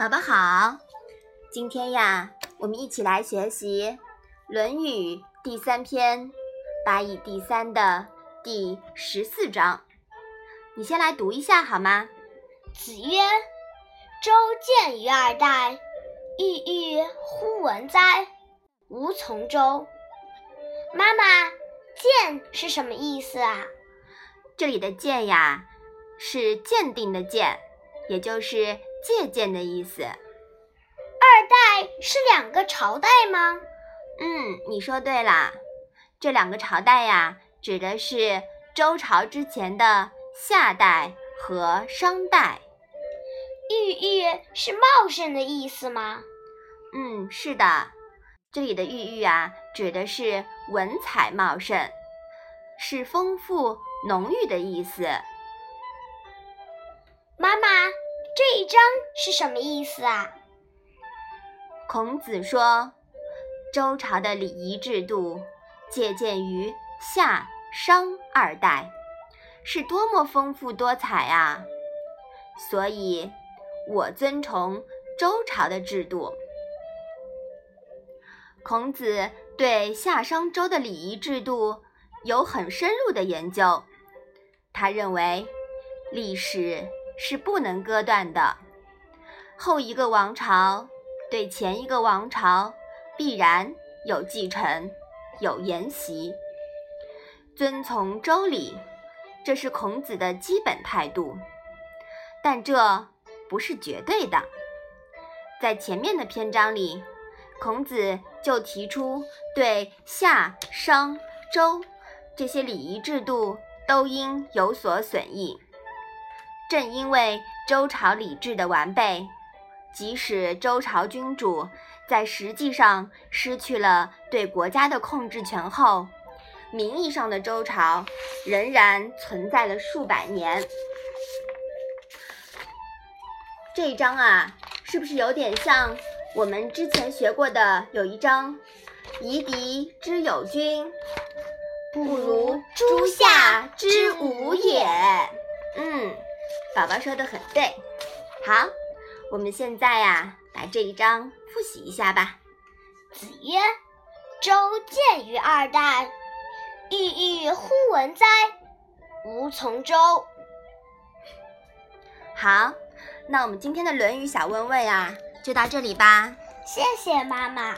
宝宝好，今天呀，我们一起来学习《论语》第三篇《八义第三》的第十四章。你先来读一下好吗？子曰：“周见于二代，郁郁乎文哉！吾从周。”妈妈，“见”是什么意思啊？这里的“见”呀，是鉴定的“鉴”，也就是。借鉴的意思。二代是两个朝代吗？嗯，你说对了。这两个朝代呀，指的是周朝之前的夏代和商代。郁郁是茂盛的意思吗？嗯，是的。这里的郁郁啊，指的是文采茂盛，是丰富浓郁的意思。妈妈。这一章是什么意思啊？孔子说，周朝的礼仪制度借鉴于夏、商二代，是多么丰富多彩啊！所以，我尊崇周朝的制度。孔子对夏、商、周的礼仪制度有很深入的研究，他认为历史。是不能割断的。后一个王朝对前一个王朝必然有继承、有沿袭，遵从周礼，这是孔子的基本态度。但这不是绝对的。在前面的篇章里，孔子就提出对夏、商、周这些礼仪制度都应有所损益。正因为周朝礼制的完备，即使周朝君主在实际上失去了对国家的控制权后，名义上的周朝仍然存在了数百年。这一章啊，是不是有点像我们之前学过的有一章“夷狄之有君，不如诸夏之无也”？嗯。宝宝说的很对，好，我们现在呀，把这一章复习一下吧。子曰：“周见于二代，郁郁乎文哉！吾从周。”好，那我们今天的《论语》小问问呀，就到这里吧。谢谢妈妈。